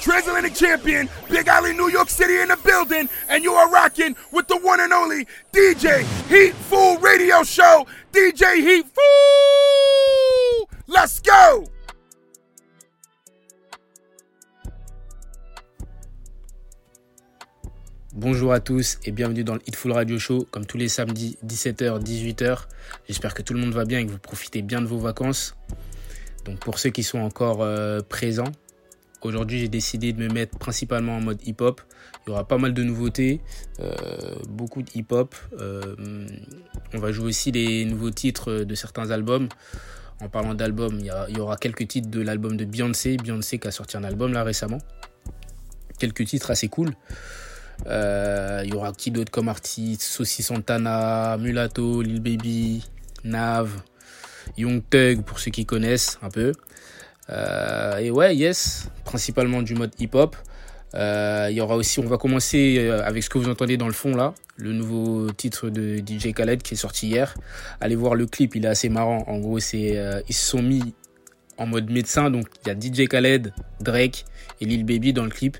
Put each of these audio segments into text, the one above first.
Transatlantic Champion, Big Alley, New York City in the building, and you are rocking with the one and only DJ Heat Fool Radio Show. DJ Heat Fool! Let's go! Bonjour à tous et bienvenue dans le Hitful Radio Show, comme tous les samedis 17h, 18h. J'espère que tout le monde va bien et que vous profitez bien de vos vacances. Donc pour ceux qui sont encore euh, présents, aujourd'hui j'ai décidé de me mettre principalement en mode hip-hop. Il y aura pas mal de nouveautés, euh, beaucoup de hip-hop. Euh, on va jouer aussi les nouveaux titres de certains albums. En parlant d'albums, il, y, aura quelques titres de l'album de Beyoncé. Beyoncé qui a sorti un album là récemment. Quelques titres assez cool. Euh, il y aura qui d'autre comme artistes Saucy Santana, Mulatto, Lil Baby, Nav, Young Thug pour ceux qui connaissent un peu. Euh, et ouais, yes, principalement du mode hip-hop. Euh, il y aura aussi, on va commencer avec ce que vous entendez dans le fond là, le nouveau titre de DJ Khaled qui est sorti hier. Allez voir le clip, il est assez marrant. En gros, c'est ils se sont mis en mode médecin. Donc il y a DJ Khaled, Drake et Lil Baby dans le clip.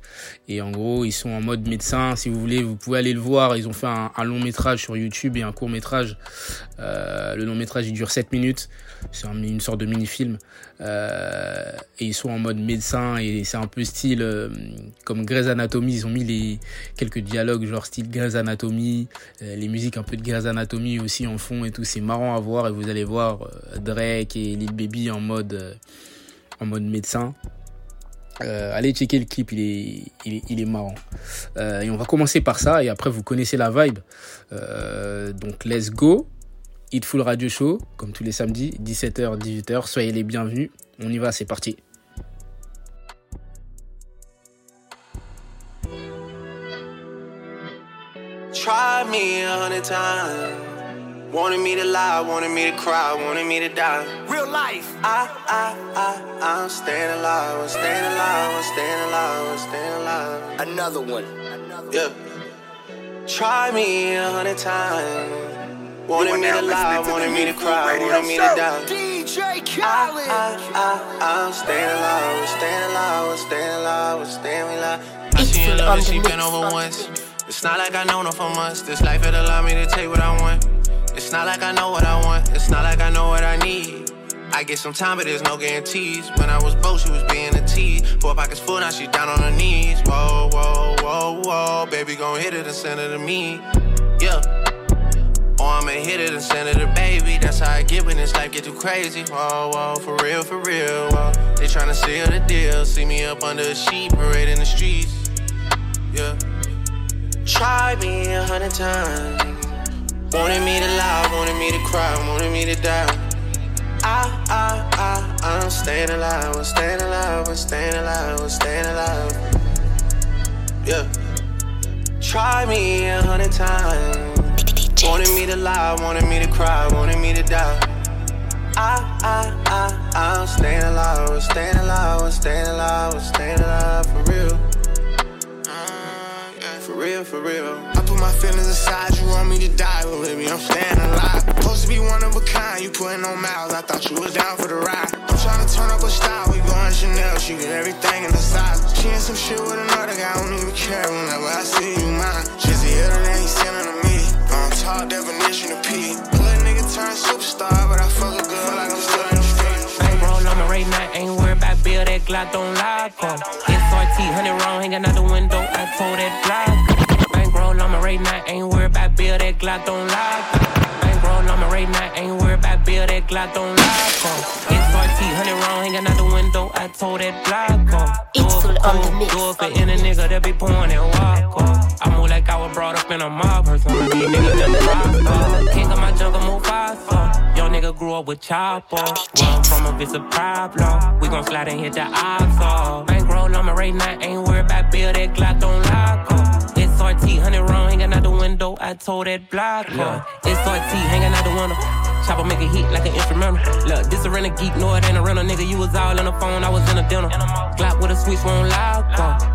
Et en gros, ils sont en mode médecin. Si vous voulez, vous pouvez aller le voir. Ils ont fait un, long métrage sur YouTube et un court métrage. Euh, le long métrage, il dure 7 minutes. C'est une sorte de mini-film. Euh, et ils sont en mode médecin et c'est un peu style euh, comme Grey's Anatomy. Ils ont mis les quelques dialogues genre style Grey's Anatomy, les musiques un peu de Grey's Anatomy aussi en fond et tout. C'est marrant à voir et vous allez voir Drake et Lil Baby en mode en mode médecin. Euh, allez checker le clip, il est, il est, marrant. Euh, et on va commencer par ça, et après vous connaissez la vibe. Euh, donc let's go. Hit Full Radio Show, comme tous les samedis, 17h, 18h. Soyez les bienvenus. On y va, c'est parti. Wanted me to lie, wanted me to cry, wanted me to die. Real life. I, I, I, I'm staying alive, I'm staying alive, I'm staying alive, I'm staying alive. Another one. Yeah. Try me a hundred times. Wanted me to lie, wanted me to cry, wanted me to die. DJ Khaled. I, I, I, I'm staying alive, I'm staying alive, I'm staying alive, I'm staying alive. I seen your love, she been over once. It's not like I know no for months. This life it allowed me to take what I want. It's not like I know what I want, it's not like I know what I need. I get some time, but there's no guarantees. When I was broke, she was being a tease. Four pockets full, now she down on her knees. Whoa, whoa, whoa, whoa. Baby, gon' hit it and send it to me. Yeah. Or I'ma hit it and send it to baby. That's how I get when this life get too crazy. Whoa, whoa, for real, for real. Whoa. They tryna seal the deal. See me up under a sheet, parade in the streets. Yeah. Try me a hundred times. Wanted me to cry, wanted me to die. I, I, I, I'm staying alive, I'm staying alive, I'm staying alive, I'm staying alive. Yeah. Try me a hundred times. Wanted me to lie, wanted me to cry, wanted me to die. I, I, I, I'm staying alive, I'm staying alive, I'm staying alive, I'm staying alive for real. Uh. For real, for real put my feelings aside, you want me to die, but baby, I'm staying alive. Supposed to be one of a kind, you putting on miles, I thought you was down for the ride. I'm trying to turn up a style, we going Chanel, she get everything in the size. She in some shit with another guy, I don't even care whenever I see you mine. She's the other than he's sending to me, on top definition of P. Little nigga turn superstar, but I fuck a good like I'm still in the street. Ain't roll on my right now, ain't worried about bill, that Glock don't lie, on. SRT, 100 wrong, hanging out the window, I told that roll on my right now, ain't worried about bill, that Glock don't lie. Bankroll on my right now, ain't worried about bill, that Glock don't lie. SRT, 100 wrong, hanging out the window, I told that Glock on. It's full on the. Do it for any nigga that be pouring that walk on. I move like I was brought up in a mob, person. These niggas just rock King of my jungle, move fast, Young nigga grew up with chopper. Run from a it's a problem. We gon' slide and hit the ops off. Bankroll on my right now, ain't worried about bill, that Glock don't lie. SRT, 100 round hanging out the window. I told that block, yeah. SRT hanging out the window. Chopper make a hit like an instrumental. Look, this a rental geek, no, it ain't a rental nigga. You was all in the phone, I was in a dinner. Glock with a switch, won't lie,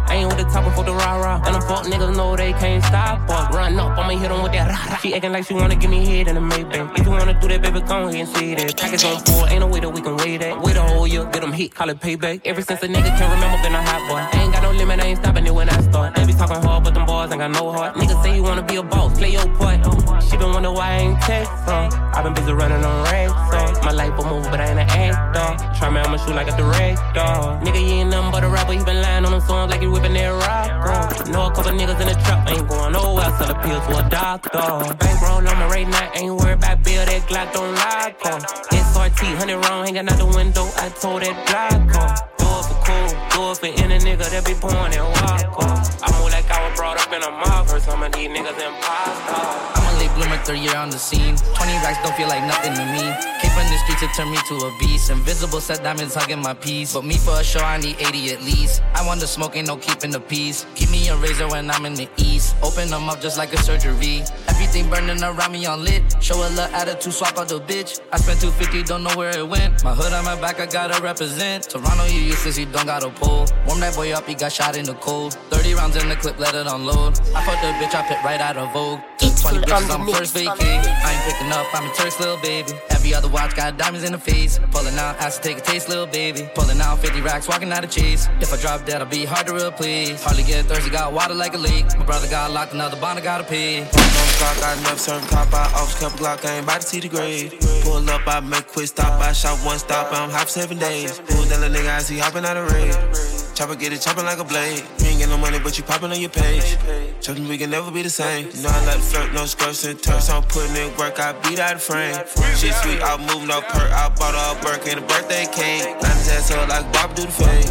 I ain't with the top for the rah rah. And the fuck niggas know they can't stop us. Run up, I'ma hit them with that rah rah. She acting like she wanna give me head in the Maybach. If you wanna do that, baby, come here and see that. Package on four, ain't no way that we can wait that. Wait a whole year, get them hit, call it payback. Ever since a nigga can remember, been a hot boy. Ain't got no limit, I ain't stopping it when I start. They be talking hard, but them boys ain't got no heart. Niggas say you wanna be a boss, play your part. She been wonder why I ain't text her. I been busy running on racks, so my life a move, but I ain't an actor. Try me my shoe like a director. Nigga, you ain't nothing but a rapper, he been lying on them songs like he whipping that rock. Know a couple niggas in the trap, ain't going nowhere, sell the pills to a doctor. Bankroll on my right now, ain't worried about bill, that Glock don't lie, on. SRT, 100 round, hanging out the window, I told that Glock for cool, do it for any nigga that be pouring and walk on. I move like I was brought up in a mob, for some of these niggas imposters bloomer, third year on the scene. 20 racks don't feel like nothing to me. Came from the streets, it turned me to a beast. Invisible set diamonds hugging my piece. But me for a show, I need 80 at least. I want the smoke, ain't no keeping the peace. Keep me a razor when I'm in the east. Open them up just like a surgery. Everything burning around me on lit. Show a little attitude, swap out the bitch. I spent 250, don't know where it went. My hood on my back, I gotta represent. Toronto, you useless, you don't got a pull. Warm that boy up, he got shot in the cold. 30 rounds in the clip, let it unload. I fucked the bitch, I pit right out of Vogue. 20 bitches on first vacay. I ain't picking up, I'm a Turks, little baby. Every other watch got diamonds in the face. Pulling out, ask to take a taste, little baby. Pulling out 50 racks, walking out of chase. If I drop dead, I'll be hard to replace. Hardly get thirsty, got water like a leak. My brother got locked, another bond, I gotta pay. On the clock, I never certain cop, I off couple Glock, I ain't about to see the grade. Pull up, I make quick stop, I shot one stop, I'm hop seven days. Who's that little nigga I see hopping out of raid? Chopper get it chopping like a blade. You ain't get no money, but you popping on your page. Chopping, we can never be the same. You know I like to flirt, no skirts and turks. I'm putting in work, I beat out the frame. Shit sweet, I move no perk. I bought a Burke and a birthday cake. Line his ass up like Bob do the fade.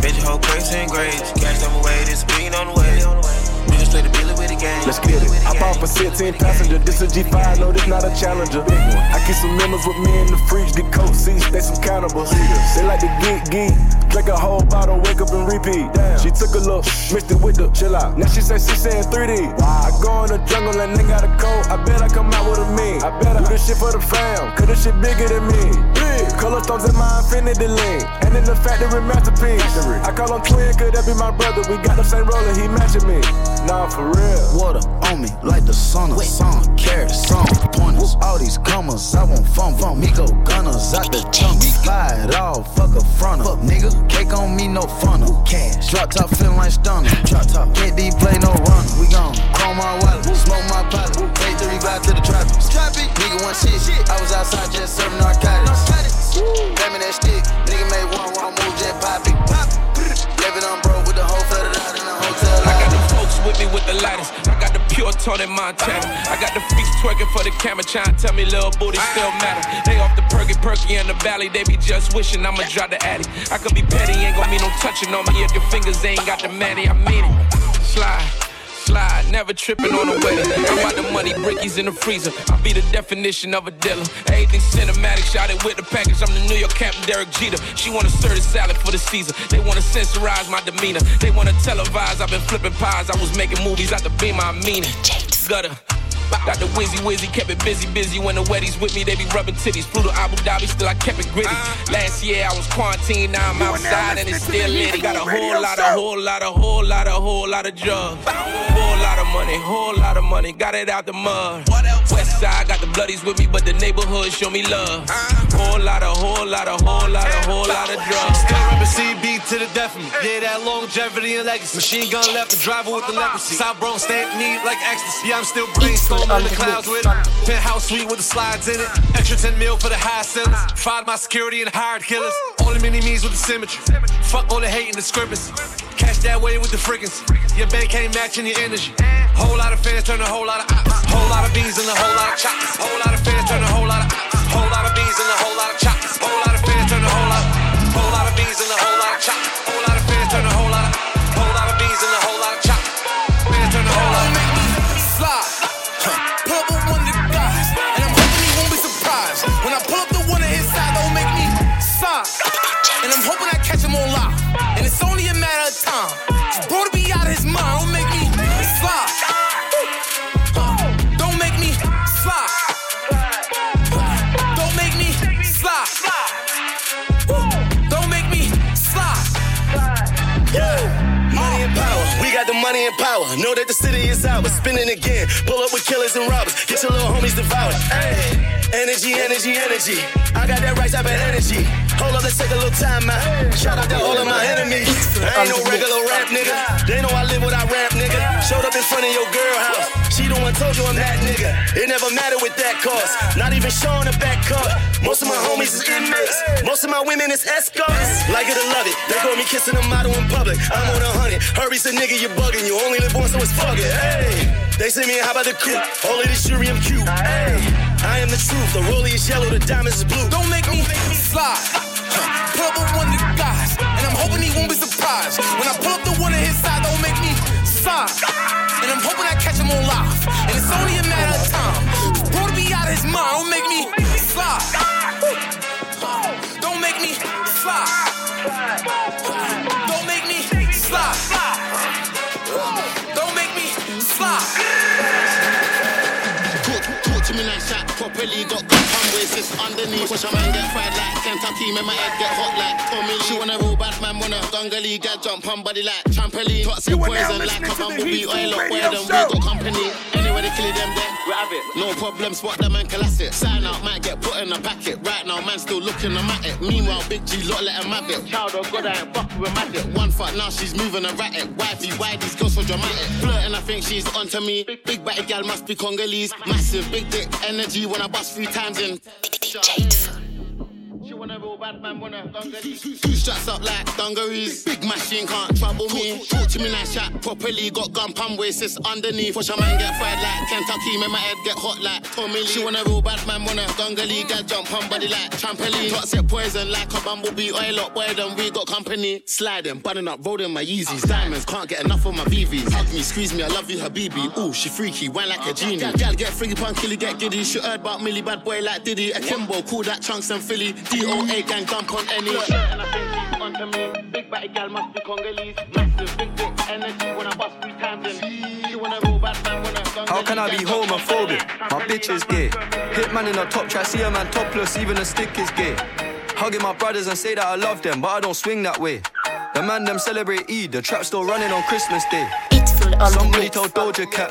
Bitch, whole crates and grades. Cash them away, this being on the way. Let's get it. I bought a 16 passenger. This a G5, no, this not a challenger. I keep some members with me in the fridge, get coat seats, they some cannibals. They like to geek, geek. Drink a whole bottle, wake up and repeat. She took a look, mixed it with the chill out. Now she say she saying 3D. I go in the jungle and they got a coat. I bet I come out with a me. I bet I do this shit for the fam, cause this shit bigger than me. Color stones in my infinity lane. And in the factory masterpiece. I call him twin, could that be my brother? We got the same roller, he matching me. Nah, for real. Water on me like the sun of sun. Carrots, some pointers. All these commas, I want fun from me. Go gunners out the chunk. Fly it all, fuck a fronter. Fuck nigga, cake on me, no funnel. Cash. Drop top feeling like stunner. Drop top. Can't D play no runner. We gon' call my wallet, smoke my pilot. Take three glide to the traffic. Nigga one shit. I was outside just serving narcotics. Me that stick. Nigga made one, one move, jet poppy. Leave it on broke with the with me with the lighters. I got the pure tone in Montana. I got the freaks twerking for the camera, trying to tell me little booty still matter. They off the perky perky in the valley, they be just wishing I'ma drop the addy. I could be petty, ain't gonna be no touching on me if your fingers ain't got the manny. I mean it. Slide slide, never tripping on the weather. I got the money brickies in the freezer. I be the definition of a dealer. Everything cinematic, shot it with the package. I'm the New York Captain Derek Jeter. She wanna serve the salad for the season. They wanna censorize my demeanor. They wanna televise. I've been flipping pies. I was making movies out the beam. I mean it. Gutter. Got the Wizzy Wizzy, kept it busy, busy. When the wetties with me, they be rubbing titties. Flew to Abu Dhabi, still I kept it gritty. Last year I was quarantined, now I'm outside and it's still lit. Got a whole lot, a whole lot, a whole lot, a whole lot of drugs. Whole lot of money, whole lot of money. Got it out the mud. West side got the bloodies with me, but the neighborhood show me love. Whole lot, a whole lot, a whole lot, a whole lot of drugs. Still rapping CB to the death of me. Yeah, that longevity and legacy. Machine gun left the driver with the leprosy. South Bronx stand neat like ecstasy. Yeah, I'm still brainstorming in the clouds with it. Penthouse suite with the slides in it. Extra 10 mil for the high ceilings. Fired my security and hired killers. Only mini me's with the symmetry. Fuck all the hate and discrepancy. Cash that way with the frequency. Your bank ain't matching your energy. Whole lot of fans turn a whole lot of ops. Whole lot of beans and a whole lot of chops. Whole lot of fans turn a whole lot of ops. Whole lot of beans and a whole lot of chops. But spinning again. Pull up with killers and robbers. Get your little homies devoured. Hey. Energy, energy, energy. I got that right type of energy. Hold up, let's take a little time out. Shout out to all of my enemies. I ain't no regular rap nigga. They know I live what I rap, nigga. Showed up in front of your girl house. The one told you I'm that nigga. It never mattered with that cost. Not even showing a back cut. Most of my homies is inmates. Most of my women is escorts. Like it or love it. They call me kissing a model in public. I'm on a hundred. Hurry's a nigga, you're bugging. You only live once, so it's fuck it. Hey. They say me, how about the crew? Only this jury, I'm cute. Hey. I am the truth. The rollie is yellow, the diamonds is blue. Don't make me slide. Pull up one of the guys, and I'm hoping he won't be surprised. When I pull up the one on his side, don't make me sign. And I'm hoping I catch him on live. And it's only a matter of time. Bro to be out of his mind, don't make me slide. Don't make me slide. Don't make me slide. Don't make me slide. Talk, talk to me like shot properly. Got gun pump waist, it's underneath. Watch a man get fried like Kentucky. Make my head get hot like Tommy Lee. She wanna roll bad man, wanna gungali. Get jump on body like trampoline. Toxic poison like a bumblebee. Oil up, where them we got company. Anyway, they kill them there. We have it. No problem, spot them and collapse it. Sign out, might get put in a packet. Right now, man still looking, I'm at it. Meanwhile, Big G, lot let him have it. Child of God, I ain't fuck with magic. One fuck now, she's moving erratic. Wifey, why fee, why these girls so dramatic? Flirting, I think she's onto me. Big batty gal must be Congolese. Massive, big dick energy when I bust three times in. She wanna roll bad man, wanna dungarees. Two straps up like dungarees. Big machine can't trouble me. Talk to me like shot properly. Got gun pump waist, it's underneath. Watch a man get fried like Kentucky. Make my head get hot like Tommy Lee. She wanna roll bad man, wanna dungalee. Get jump on body like trampoline. Toxic poison like a bumblebee. Oil up, boy, then we got company. Sliding, bunning up, rolling my Yeezys. Diamonds, can't get enough of my VVs. Hug me, squeeze me, I love you, Habibi. Ooh, she freaky, wine like a genie. Gal get freaky, punk, killy, get giddy. She heard about Millie, bad boy like Diddy. Akimbo, cool that chunks and Philly. DOA gang dump on any. And I think she's onto me. Big batty gal must be Congolese. Massive, big dick energy when I bust three times in. She wanna roll back, man, wanna How can I be homophobic? My bitch is gay. Hit man in a top try, see a man topless, even a stick is gay. Hugging my brothers and say that I love them, but I don't swing that way. The man them celebrate Eid, the trap still running on Christmas Day. Somebody told Doja Cat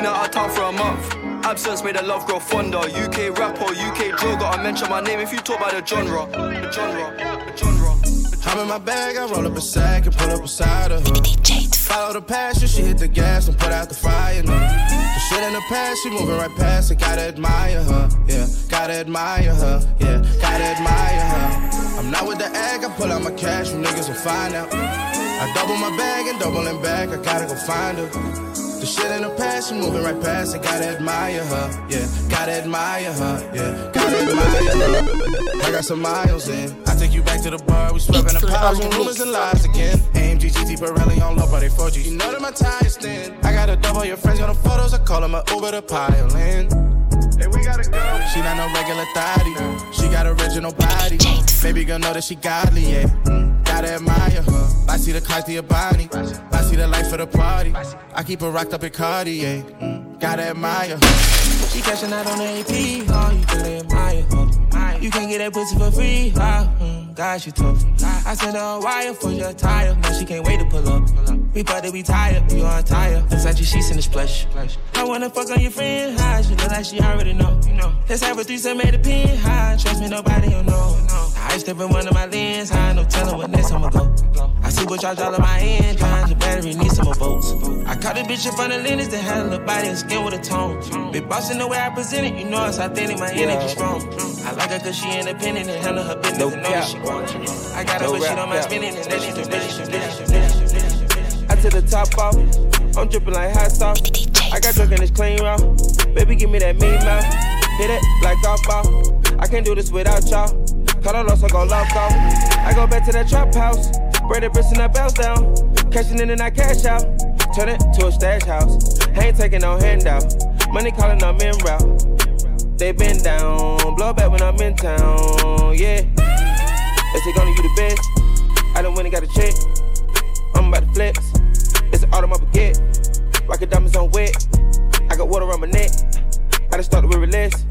Been out of town for a month. Absence made the love grow fonder. UK rapper, UK drill. Gotta mention my name if you talk about the genre. The genre. The genre. I'm in my bag, I roll up a sack and pull up beside her. Follow the passion, she hit the gas and put out the fire. No. The shit in the past, she moving right past it. Gotta admire her, yeah. Gotta admire her, yeah. Gotta admire her. I'm not with the egg, I pull out my cash, you niggas will find out. I double my bag and doubling back, I gotta go find her. The shit in the past, she moving right past it. Gotta admire her, yeah. Gotta admire her, yeah. Gotta admire her. I got some miles in. I take you back to the bar, we swerving the piles on rumors and lies again. AMG GT Pirelli on low, but they 4G. You know that my tires thin. I got a double your friends on the photos, I call them a Uber to pile in. Hey, we gotta go. She not no regular thotty. She got original body. Baby girl know that she godly, yeah. Mm, gotta admire her. I see the Cartier Bonnie. See the life of the party. I keep her rocked up in Cartier. Mm, gotta admire. She cashing out on the AP, oh, you gotta admire. You can't get that pussy for free, mm, God, she tough. I sent her a wire for your tire, now she can't wait to pull up. We about to be tired, we on tire. Inside your sheets in the splash. I wanna fuck on your friend, high. She look like she already know. Let's have a threesome made a pin, high. Trust me, nobody will know. I step in one of my lens, high. No telling what next I'ma go. I see what y'all all in my hand, trying your battery need some more votes. I caught a bitch up on the lens that had a little body and skin with a tone. Big boss in the way I present it, you know it's authentic, my energy strong. I like her cause she independent and handle her business and know she grown. I got her, but she don't mind spending and that she's a I took the top off, I'm dripping like hot sauce. I got drunk in this clean route. Baby, give me that mean mouth. Hit it like golf ball. I can't do this without y'all. Cut a loss, I go lock off. I go back to that trap house. Bread the bricks and that bells down. Cashing in and I cash out. Turn it to a stash house. Ain't taking no handout. Money calling, I'm in route. They been down. Blow back when I'm in town. Yeah. They say gonna you the best. I done went and got a check. I'm about to flex. It's an autumn I forget. Like a diamonds on wet. I got water on my neck. I done started with less.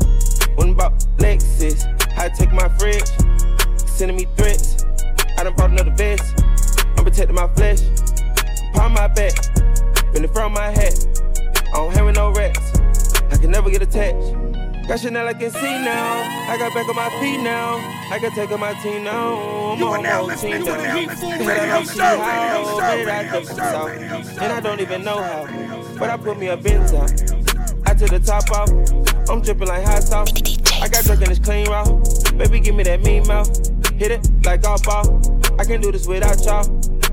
When about Lexus. I take my fridge. Sending me threats. I done bought another vest. I'm protecting my flesh. Palm my back. Been in front of my hat. I don't have no rats. I can never get attached. Got Chanel I can see now. I got back on my feet now. I can take on my team now. I'm You on now my team now. And I don't see Show, how, Radio Show, I Radio take Show, this out. Radio Show. And I don't even know how. But I put me a Benz out. I took the top off. I'm dripping like hot sauce. I got drunk in this clean raw. Baby, give me that mean mouth. Hit it like golf ball. I can do this without y'all.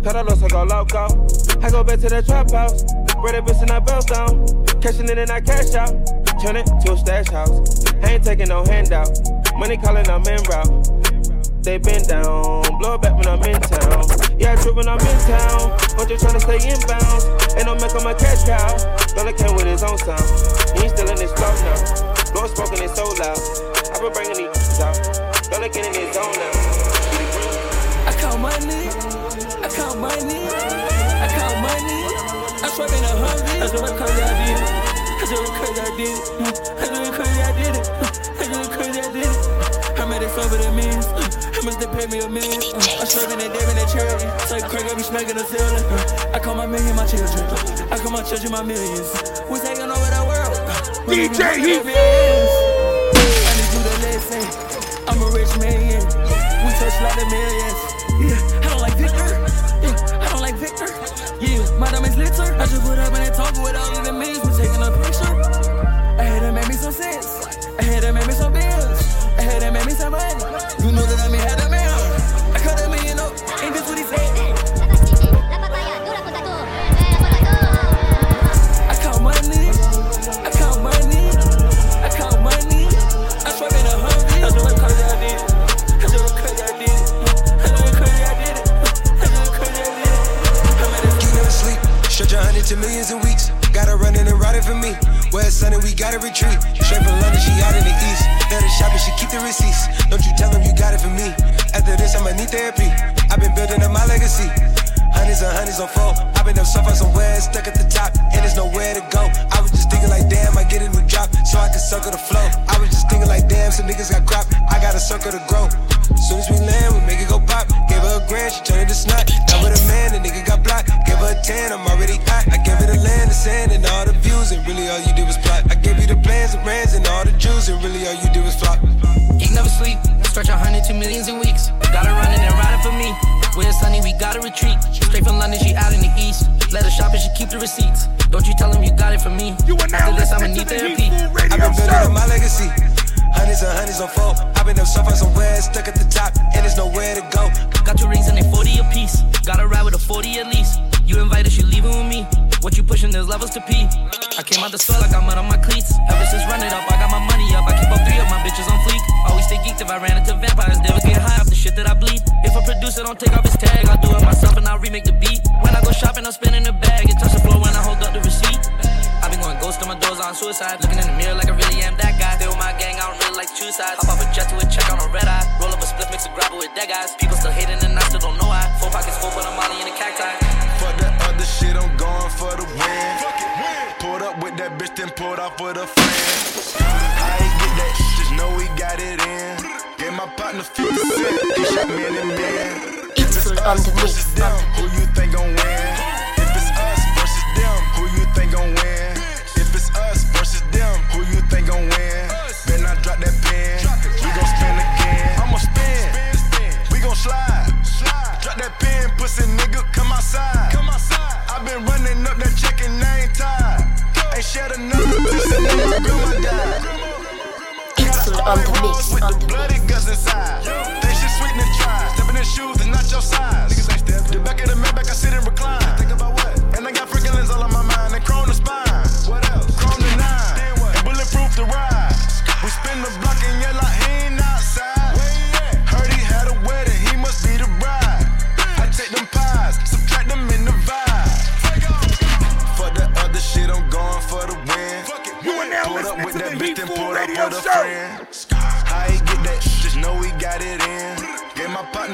Cut los I go loco. I go back to the trap house. That bitch in that belt down. Cashing in and I cash out. Turn it to a stash house. I ain't taking no handout. Money calling, I'm in route. They been down, blow it back when I'm in town. Yeah, I trip when I'm in town. I'm just tryna stay in bounds. Ain't no make on my cash cow. Dollar came with his own sound. He ain't still in his throat now. Blow smoking it so loud. I've been bringing these out. Dollar getting in his own now. I count money, I count money, I count money. I'm swerving a hundred. That's what crazy I did. it. That's what crazy I did. it. That's what crazy I did it. That's what crazy I did it. I made it over the means. How much they pay me a million? I'm swerving and dabbing at charity. Say Craig, I be smacking the ceiling. I call my million my children. I call my children my millions. We taking over the world. We DJ Heat. I need you to listen. I'm a rich man. We touch a lot of millions. Yeah, then pulled off with a friend. I ain't get that, just know we got it in. Gave my partner 50 cent, he shot me in the man. If it's us versus them, who you think gon' win? If it's us versus them, who you think gon' win? If it's us versus them, who you think gon' win? Better not drop that pen, we gon' spin again. I'ma spin, we gon' slide. Drop that pen, pussy nigga, come outside. Come outside. i been running up that check Ain't pussy nigga, my grandma died. on the mix, With on the bloody guts inside. Shit sweet and try. Stepping in shoes is not your size. Niggas ain't step. The back of the Maybach, I sit and recline.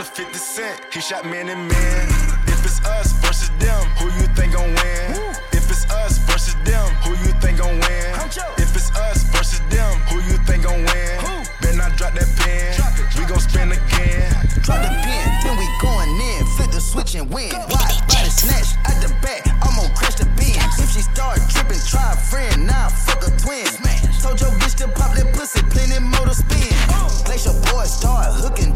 Gave 50 cent. He shot man and man. If it's us versus them, who you think gon' win? If it's us versus them, who you think gon' win? If it's us versus them, who you think gon' win? Better not drop that pen. We gon' spin again. Drop the pen, then we going in. Flip the switch and win. Wide body snatch at the back. I'm gonna crash the bin. If she start tripping, try a friend. Now fuck a twin. Told your bitch to pop that pussy, plenty motor spin. Glacier boy start hooking,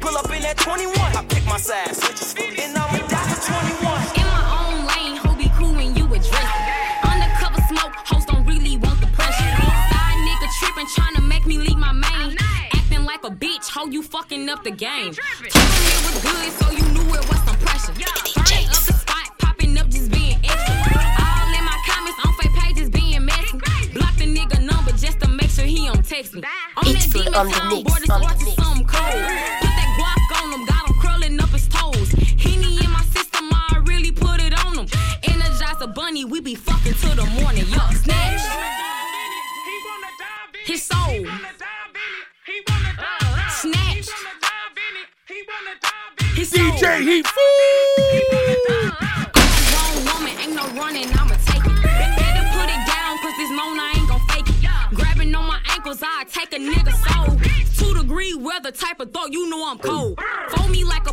Pull up in that 21. I pick my side. Switches and I'ma die for 21. In my own lane, ho be cool when you address it. Undercover smoke, hoes don't really want the pressure. Side nigga trippin', tryna make me leave my main. Acting like a bitch, ho, you fucking up the game. Told him it was good, so you knew it was some pressure. Burning up the spot, popping up, just being extra. All in my comments on fake pages being messy. Block the nigga number just to make sure he don't text me. On that demon on the time, mix, boy, this on watch is something cold. My ankles, I take a nigga soul. Two degree weather type of thought, you know I'm cold. Fold me like a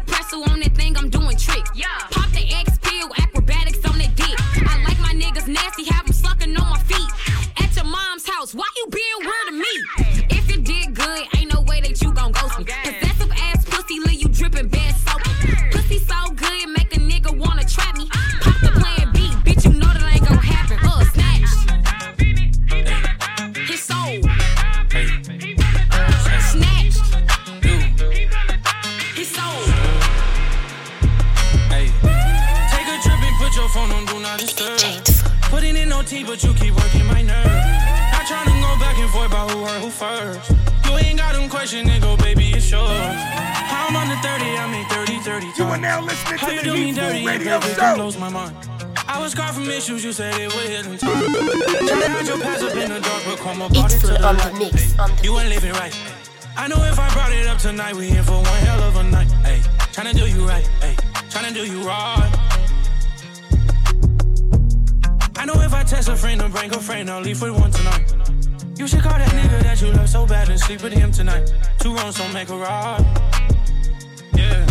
You are now listening to you the do Heat Food Radio Show. blows my mind. I was scarred from issues, you said it would hit in time. Try to your past up in the dark, but come up It's it to the on the light. mix. On the You ain't living right. I know if I brought it up tonight, we in for one hell of a night. Hey, tryna do you right. Hey, tryna do you right. I know if I test a friend or bring a friend, I'll leave with one tonight. You should call that nigga that you love so bad and sleep with him tonight. Two wrongs don't make a right. Yeah.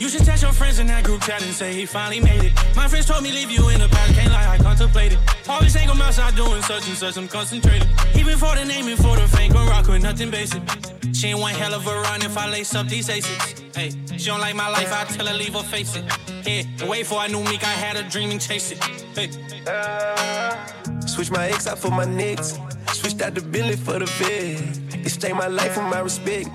You should text your friends in that group chat and say he finally made it. My friends told me leave you in the past, can't lie, I contemplated. Always ain't come outside doing such and such, I'm concentrated. Even for the naming for the fame, gon' rock with nothing basic. She ain't one hell of a run if I lace up these aces. Hey, she don't like my life, I tell her leave her face it. Yeah, and wait for I knew Meek, I had a dream and chase it. Hey. Switch my ex out for my nicks. Switched out the Billy for the vid. Exchange my life for my respect.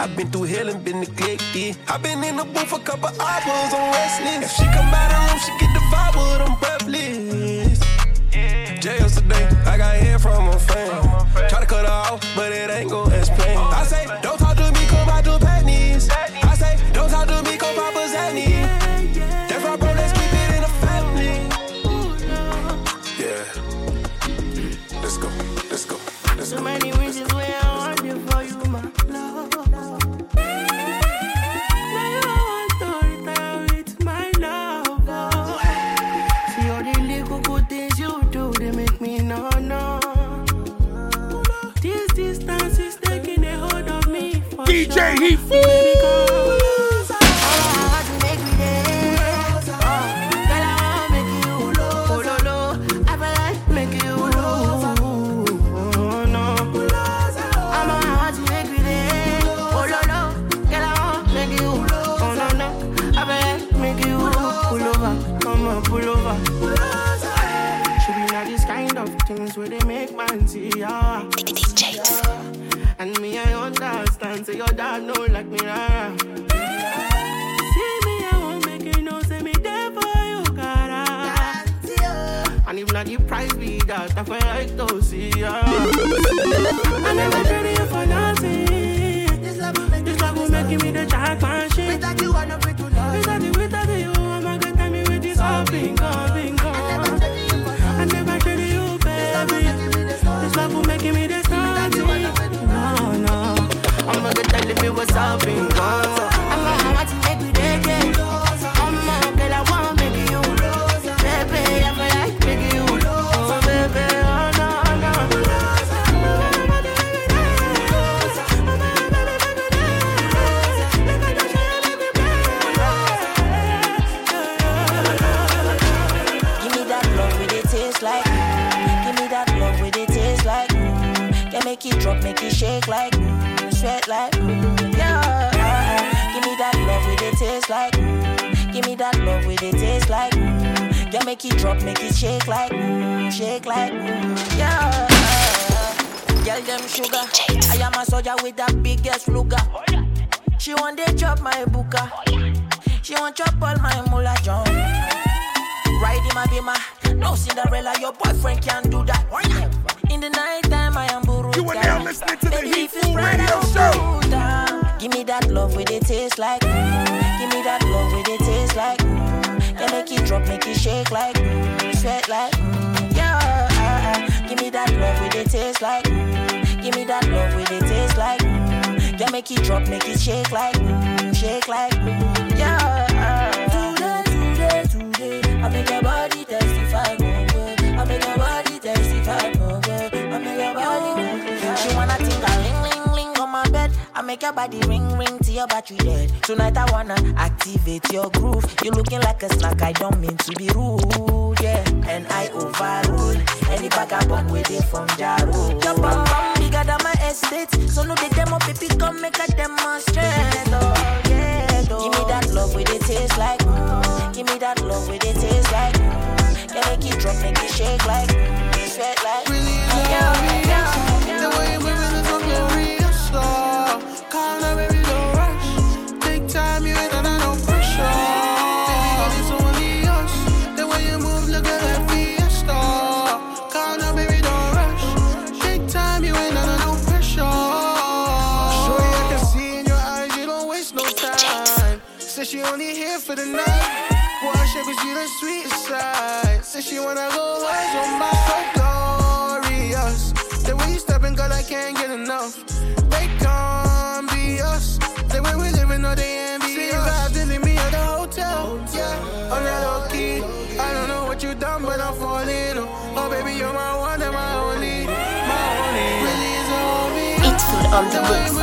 I've been through hell and been neglected. I've been in the booth a couple hours on restless. If she come out the room, she get the vibe with them breathless. Jails today, I got hair from a friend. Try to cut her off, but it ain't gon' explain. I say, kind of things where they make man see ya. And me, I understand. Say your dad know like me, rara. See me, I won't make you know. Say me there for you, cara. And if not the price be that, I feel like to see ya. I never traded you for nothing. This love will make me the jackpot shit. Without you, I know free to love. Without you, I'm want to make I'm girl, I wanna make you. Baby, I feel like you. Oh, baby, oh, no, no. Give me that love with it taste like. mm. Give me that love with it shake like. That it taste like. mm. Yeah, make it drop, make it shake like. mm. Shake like. mm. Yeah. Girl, them sugar. I am a soldier with the biggest luger. She want to chop my booker. She want chop all my mullah John. Ride in my bima. No Cinderella, your boyfriend can't do that. In the night time, I am Buru. You are now listening to the Heat Food Radio Show. Give me that love with it taste like. mm. Give me that love with it make it drop, make it shake like. mm. Sweat like. mm, Yeah. Give me that love with it taste like. mm. Give me that love with it taste like. mm. Yeah, make it drop, make it shake like. mm, Shake like. mm, Yeah. Today, today, today, I make your body testify, I make your body ring, ring till your battery dead. Tonight I wanna activate your groove. You looking like a snack, I don't mean to be rude, yeah. And I overrule any vagabond with it from Jaro. Your bum bum bigger than my estate, so no they demo, baby, come make a demonstrate. Oh yeah, though. give me that love with it taste like. mm. Give me that love with it taste like. mm. Yeah, make it drop, make it shake like. mm. Only here for the night. Boy, shit, but you the sweetest side. Said she wanna go home on my so glorious. The way you stepping, girl, I can't get enough. They can't be us. The way we living, no, they envy See, to leave me at the hotel. Yeah, on that low key. I don't know what you done, but I'm falling. Oh, baby, you're my one and my only. My only. Really is a hobby. It's on the mix,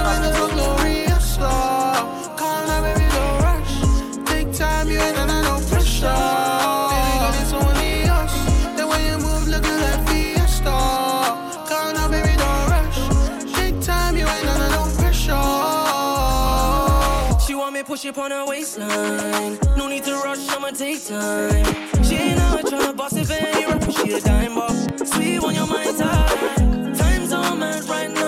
push up on her waistline. No need to rush, I'ma take time. She ain't out tryna bust it, rapper, she a dime boss. Sweet on your mind time. Time's on mad right now,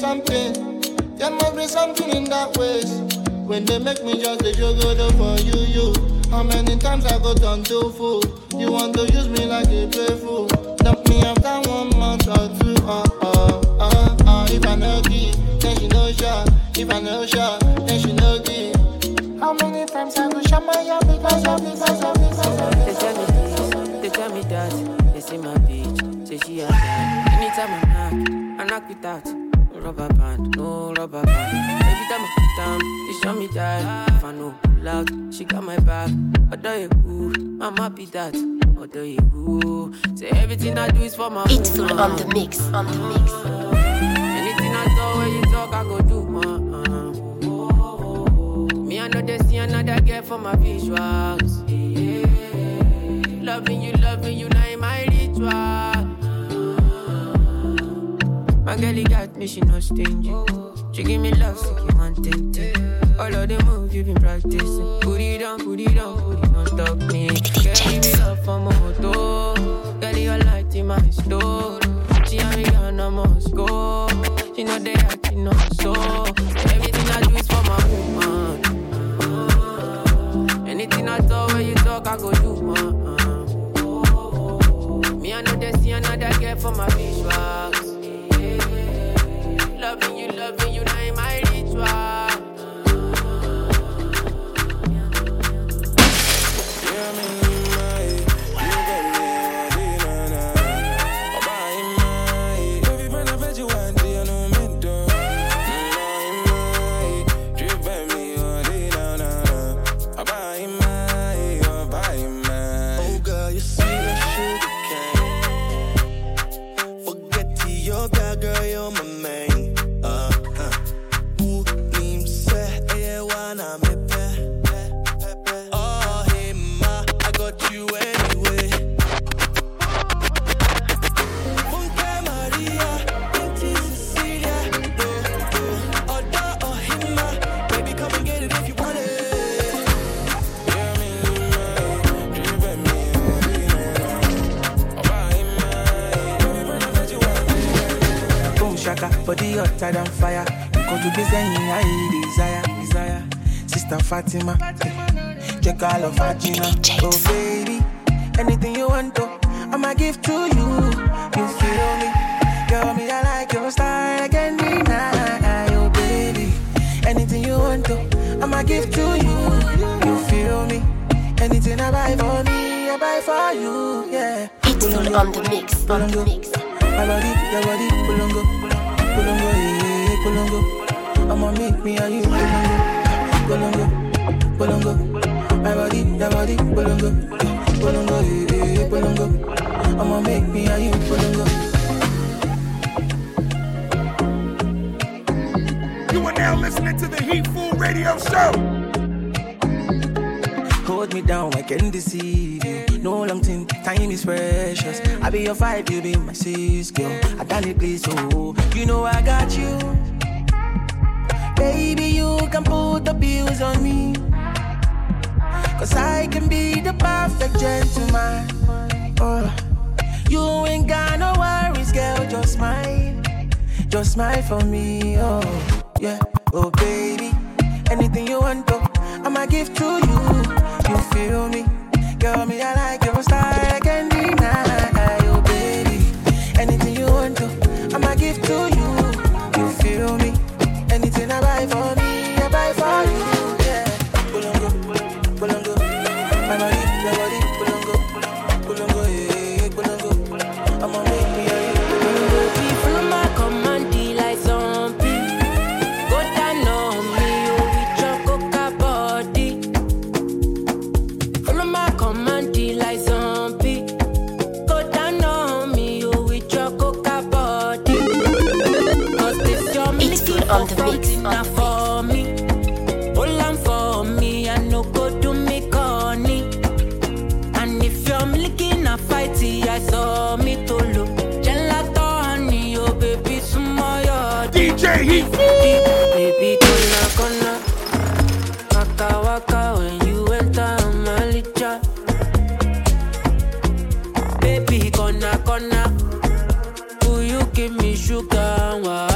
something. There must be something in that ways. When they make me just a jogo for you, you. How many times I go down to fool? You want to use me like a playful. Dump me after one month or two. Uh, uh, uh, uh. If I know key, then she know shot. If I know shot, then she know key. How many times I go shut my up because of this, because of this, because of They tell me this, they tell me that. They say my bitch, say she a bad. Anytime I knock, I knock it out. No rubber band, no rubber band. Every time I put down, show me that. If I know pull out, she got my back. Although you ooh, I'm happy that. Although you ooh, say everything I do is for my It's woman. on the mix, on the mix. Anything I talk, when you talk, I go do. Me, I know they see another girl for my visuals. Loving you, loving you, now in my ritual. My girl, he got me, she no stingy. She give me love, so you want it. All of the moves you been practicing. Put it on, put it on, put it on, stop me. Girl, give me love for my moto. Girl, your light in my store. She and me gone, I must go. She know they acting on so. Everything I do is for my woman. Anything I talk, when you talk, I go do. Uh. Me, I know they see another girl for my visuals. Loving you, loving you, now in my ritual. Fire. To saying I desire, desire. Sister Fatima, check all of Fatima. Oh baby, anything you want to, I'ma give to you. You feel me? Girl, me I like your style, I can deny. Oh baby, anything you want to, I'ma give to you. You feel me? Anything I buy for me, I buy for you. Yeah. It's on the mix, on the mix. My body, your body, eh, I'ma make me you My body, body, I'ma make me you You are now listening to the Heatful Radio Show hold me down, I can deceive you. No long thing, time is precious. I be your vibe, you be my sis, girl. I done it, please, oh. You know I got you. Baby, you can put the bills on me. Cause I can be the perfect gentleman. Oh. You ain't got no worries, girl, just smile. Just smile for me, oh, yeah. Oh, baby, anything you want, though, I'ma give to you. You feel me? Girl, me, I like your style. lockdown.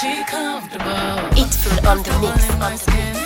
It's food on the mix on the mix.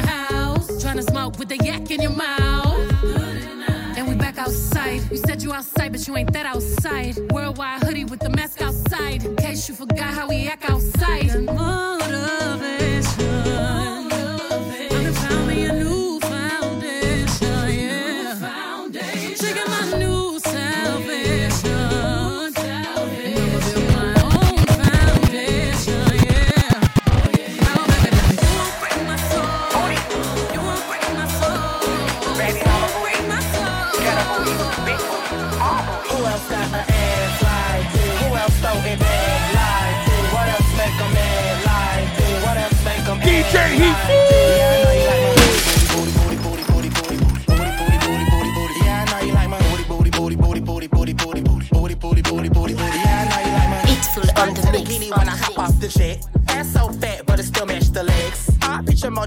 The house. Trying to smoke with the yak in your mouth. And we back outside. You said you outside, but you ain't that outside. Worldwide hoodie with the mask outside. In case you forgot how we act outside. Motivation. I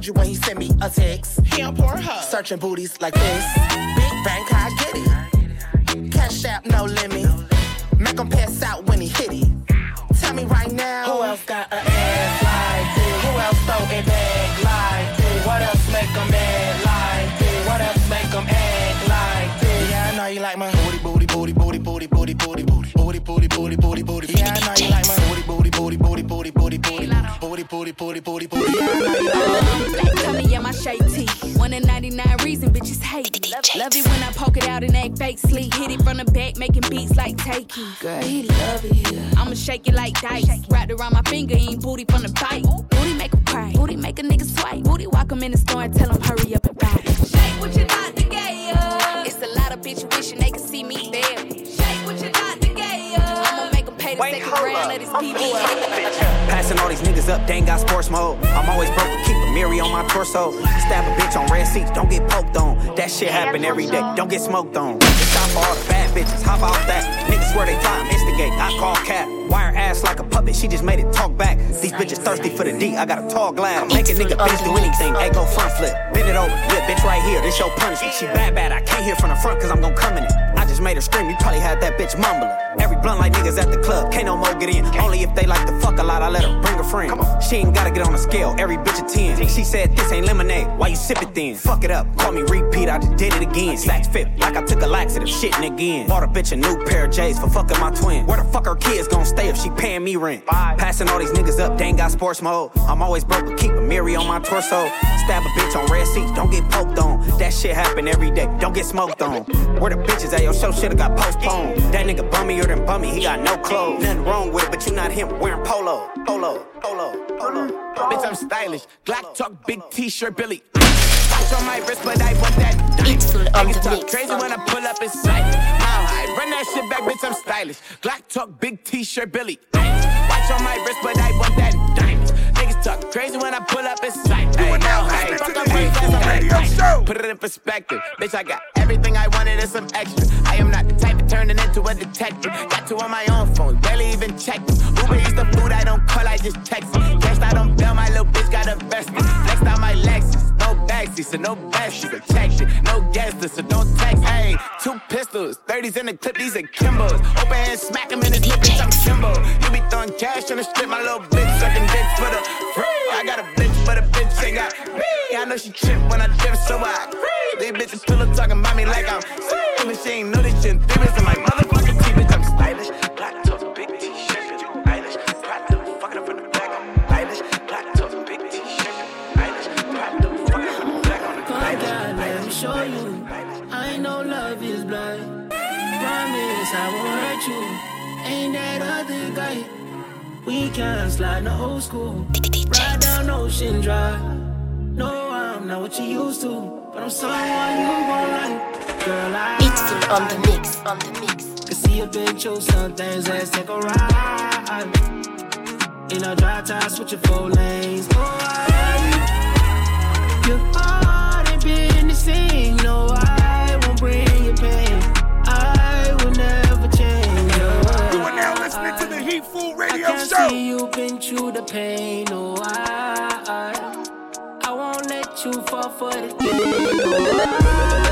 emoji when he send me a text. He on Pornhub. Searching booties like this. Big bank, I get it. Cash app, no limit. Booty, booty, booty, booty, booty. Yeah, I know you like Black tummy, yeah, my shade tee. One in 99 reason bitches hate me. Love, love it when I poke it out and act fake sleep. Hit it from the back, making beats like takey. Girl, he love it here. I'ma shake it like dice. Wrapped around my finger, ain't booty from the bite. Booty make 'em cry. Booty make a nigga swipe. Booty walk 'em in the store and tell 'em hurry up and buy. Shake what you not to get. It's a lot of bitch wishing Passing all these niggas up, they ain't got sports mode. I'm always broke, keep a mirror on my torso. Stab a bitch on red seats, don't get poked on. That shit happen every day, don't get smoked on. Stop for all the bad bitches, hop off that. Niggas swear they fly, I'm instigate, I call cap. Wire ass like a puppet, she just made it talk back. These bitches thirsty for the D, I got a tall glass. Make a nigga bitch do anything, hey go front flip. Bend it over, yeah, bitch right here, this your punishment. She bad, bad, I can't hear from the front cause I'm gon' come in it. Made her scream, you probably had that bitch mumbling. Every blunt like niggas at the club, can't no more get in. Only if they like to fuck a lot, I let her bring a friend. She ain't gotta get on the scale, every bitch a 10. She said this ain't lemonade, why you sip it then? Fuck it up, call me repeat, I just did it again. Sacks fit, like I took a laxative, shitting again. Bought a bitch a new pair of J's for fucking my twin. Where the fuck her kids gon' stay if she paying me rent? Passing all these niggas up, they ain't got sports mode. I'm always broke, but keep a mirror on my torso. Stab a bitch on red seats, don't get poked on. That shit happen every day, don't get smoked on. Where the bitches at your show should've got postponed. That nigga bummier than bummy, he got no clothes. Nothing wrong with it, but you not him wearing polo, polo, polo, polo. Bitch, I'm stylish. Glock talk, big t-shirt, Billy. Watch on my wrist, but I want that. It's full Niggas the talk mix. crazy when I pull up in sight. How high? Run that shit back, bitch, I'm stylish. Glock talk, big t-shirt, Billy. Watch on my wrist, but I want that diamond. Niggas talk crazy when I pull up in sight. Hey, now, hey, fuck up way fast, I'm like, hey. Put it in perspective. Bitch, I got everything I wanted and some extra. I am not the type of turning into a detective. Got two on my own phone, barely even check. Uber eats the food I don't call, I just text. Cashed out on bail, my little bitch got invested. Flexed out my Lexus, no backseat, so no best, you protect it. No gas, so don't text. Hey, two pistols, 30s in the clip, these are Kimbos. Open hand, smack him in his lip, bitch, I'm Kimbo. You be throwing cash on the strip, my little bitch sucking dick for the free. I got a ain't got me. I know she trip when I dip, so I. These bitches pillow talking about me like I'm free. But she ain't know this shit in three minutes, We can slide the old school. Ride down Ocean Drive. No, I'm not what you used to, but I'm someone you gon' like. Girl, I It's full on the mix. On the mix. can see a been through some things. Let's take a ride. In a dry time, switching four lanes. Oh, I, your heart ain't been the same. see you've been through the pain, oh I, I, I won't let you fall for the game.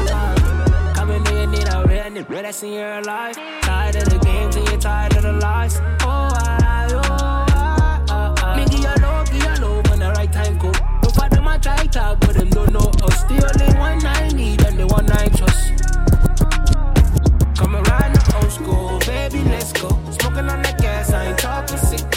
Oh, Come in here, need a red and red that's in your life. Tired of the games and you're tired of the lies. Oh I, oh I, I, I. give you know, you know when the right time go. No for them I try talk, but them don't know us. The only one I need and the one I trust. Come around the old school, baby, let's go. Smoking on the gas, I ain't talking sick.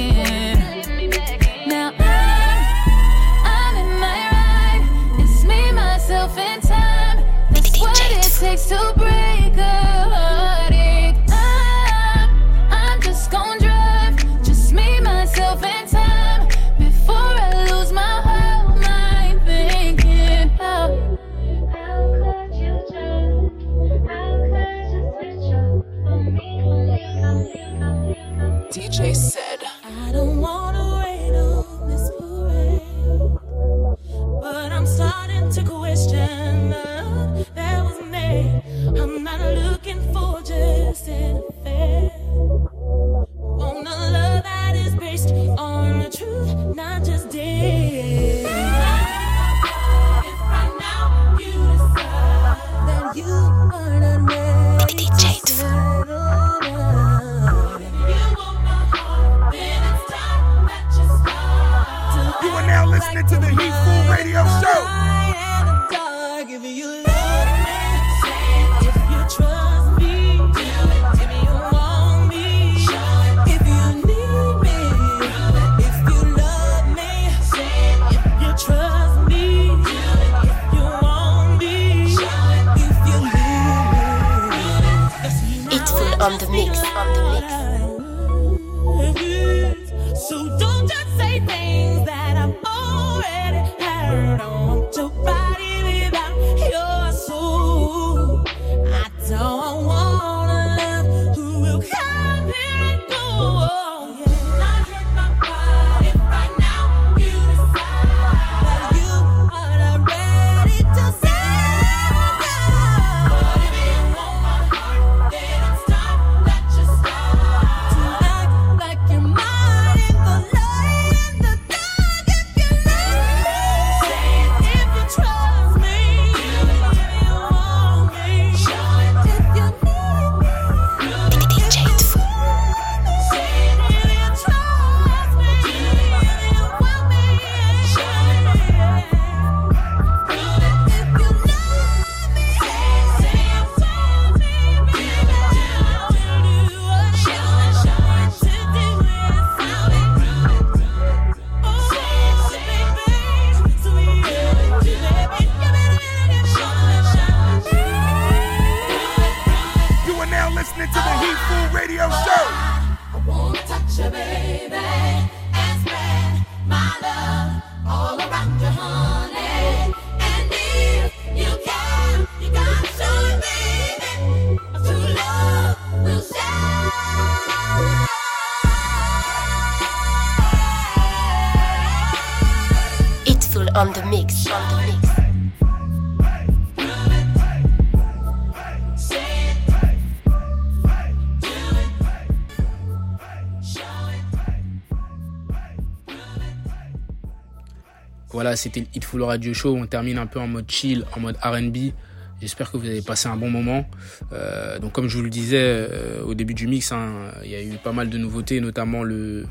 C'était le Hitful Radio Show. On termine un peu en mode chill, en mode RB. J'espère que vous avez passé un bon moment. Euh, donc, comme je vous le disais euh, au début du mix, hein, il y a eu pas mal de nouveautés, notamment le,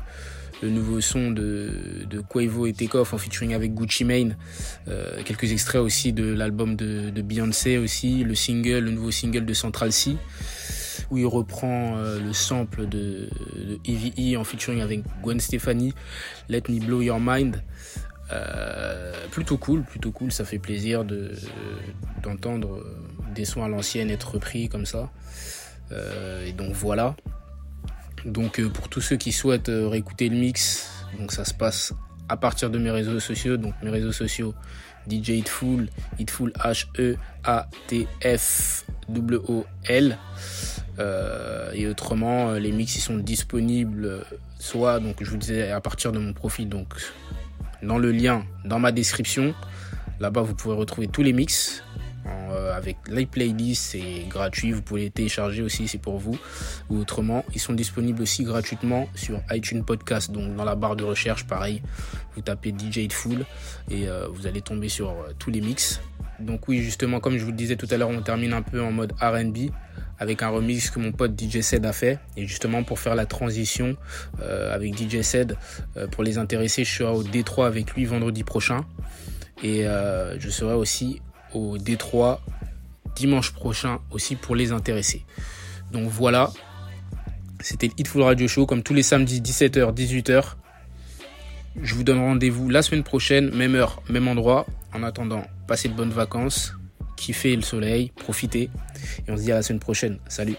nouveau son de, Quavo et Takeoff en featuring avec Gucci Mane. Euh, quelques extraits aussi de l'album de, Beyoncé aussi, le single, le nouveau single de Central C, où il reprend le sample de, de EVE en featuring avec Gwen Stefani, Let Me Blow Your Mind. Euh, plutôt cool, plutôt cool, ça fait plaisir de d'entendre des sons à l'ancienne être repris comme ça. Euh, et donc voilà. Donc euh, pour tous ceux qui souhaitent réécouter le mix, donc ça se passe à partir de mes réseaux sociaux, donc mes réseaux sociaux DJ Hitful, Hitful H E A T F W O L. Et autrement, les mix ils sont disponibles soit donc je vous disais à partir de mon profil donc dans le lien dans ma description. Là-bas, vous pourrez retrouver tous les mix euh, avec les playlists. C'est gratuit. Vous pouvez les télécharger aussi, c'est pour vous. Ou autrement, ils sont disponibles aussi gratuitement sur iTunes Podcast. Donc, dans la barre de recherche, pareil, vous tapez DJ Hitful et euh, vous allez tomber sur euh, tous les mix. Donc, oui, justement, comme je vous le disais tout à l'heure, on termine un peu en mode RB avec un remix que mon pote DJ Sed a fait. Et justement, pour faire la transition euh, avec DJ Sed, euh, pour les intéressés, je serai au Détroit avec lui vendredi prochain. Et euh, je serai aussi au Détroit dimanche prochain aussi pour les intéressés. Donc voilà, c'était le Hitful Radio Show comme tous les samedis 17h, 18h. Je vous donne rendez-vous la semaine prochaine, même heure, même endroit. En attendant, passez de bonnes vacances, kiffez le soleil, profitez. Et on se dit à la semaine prochaine. Salut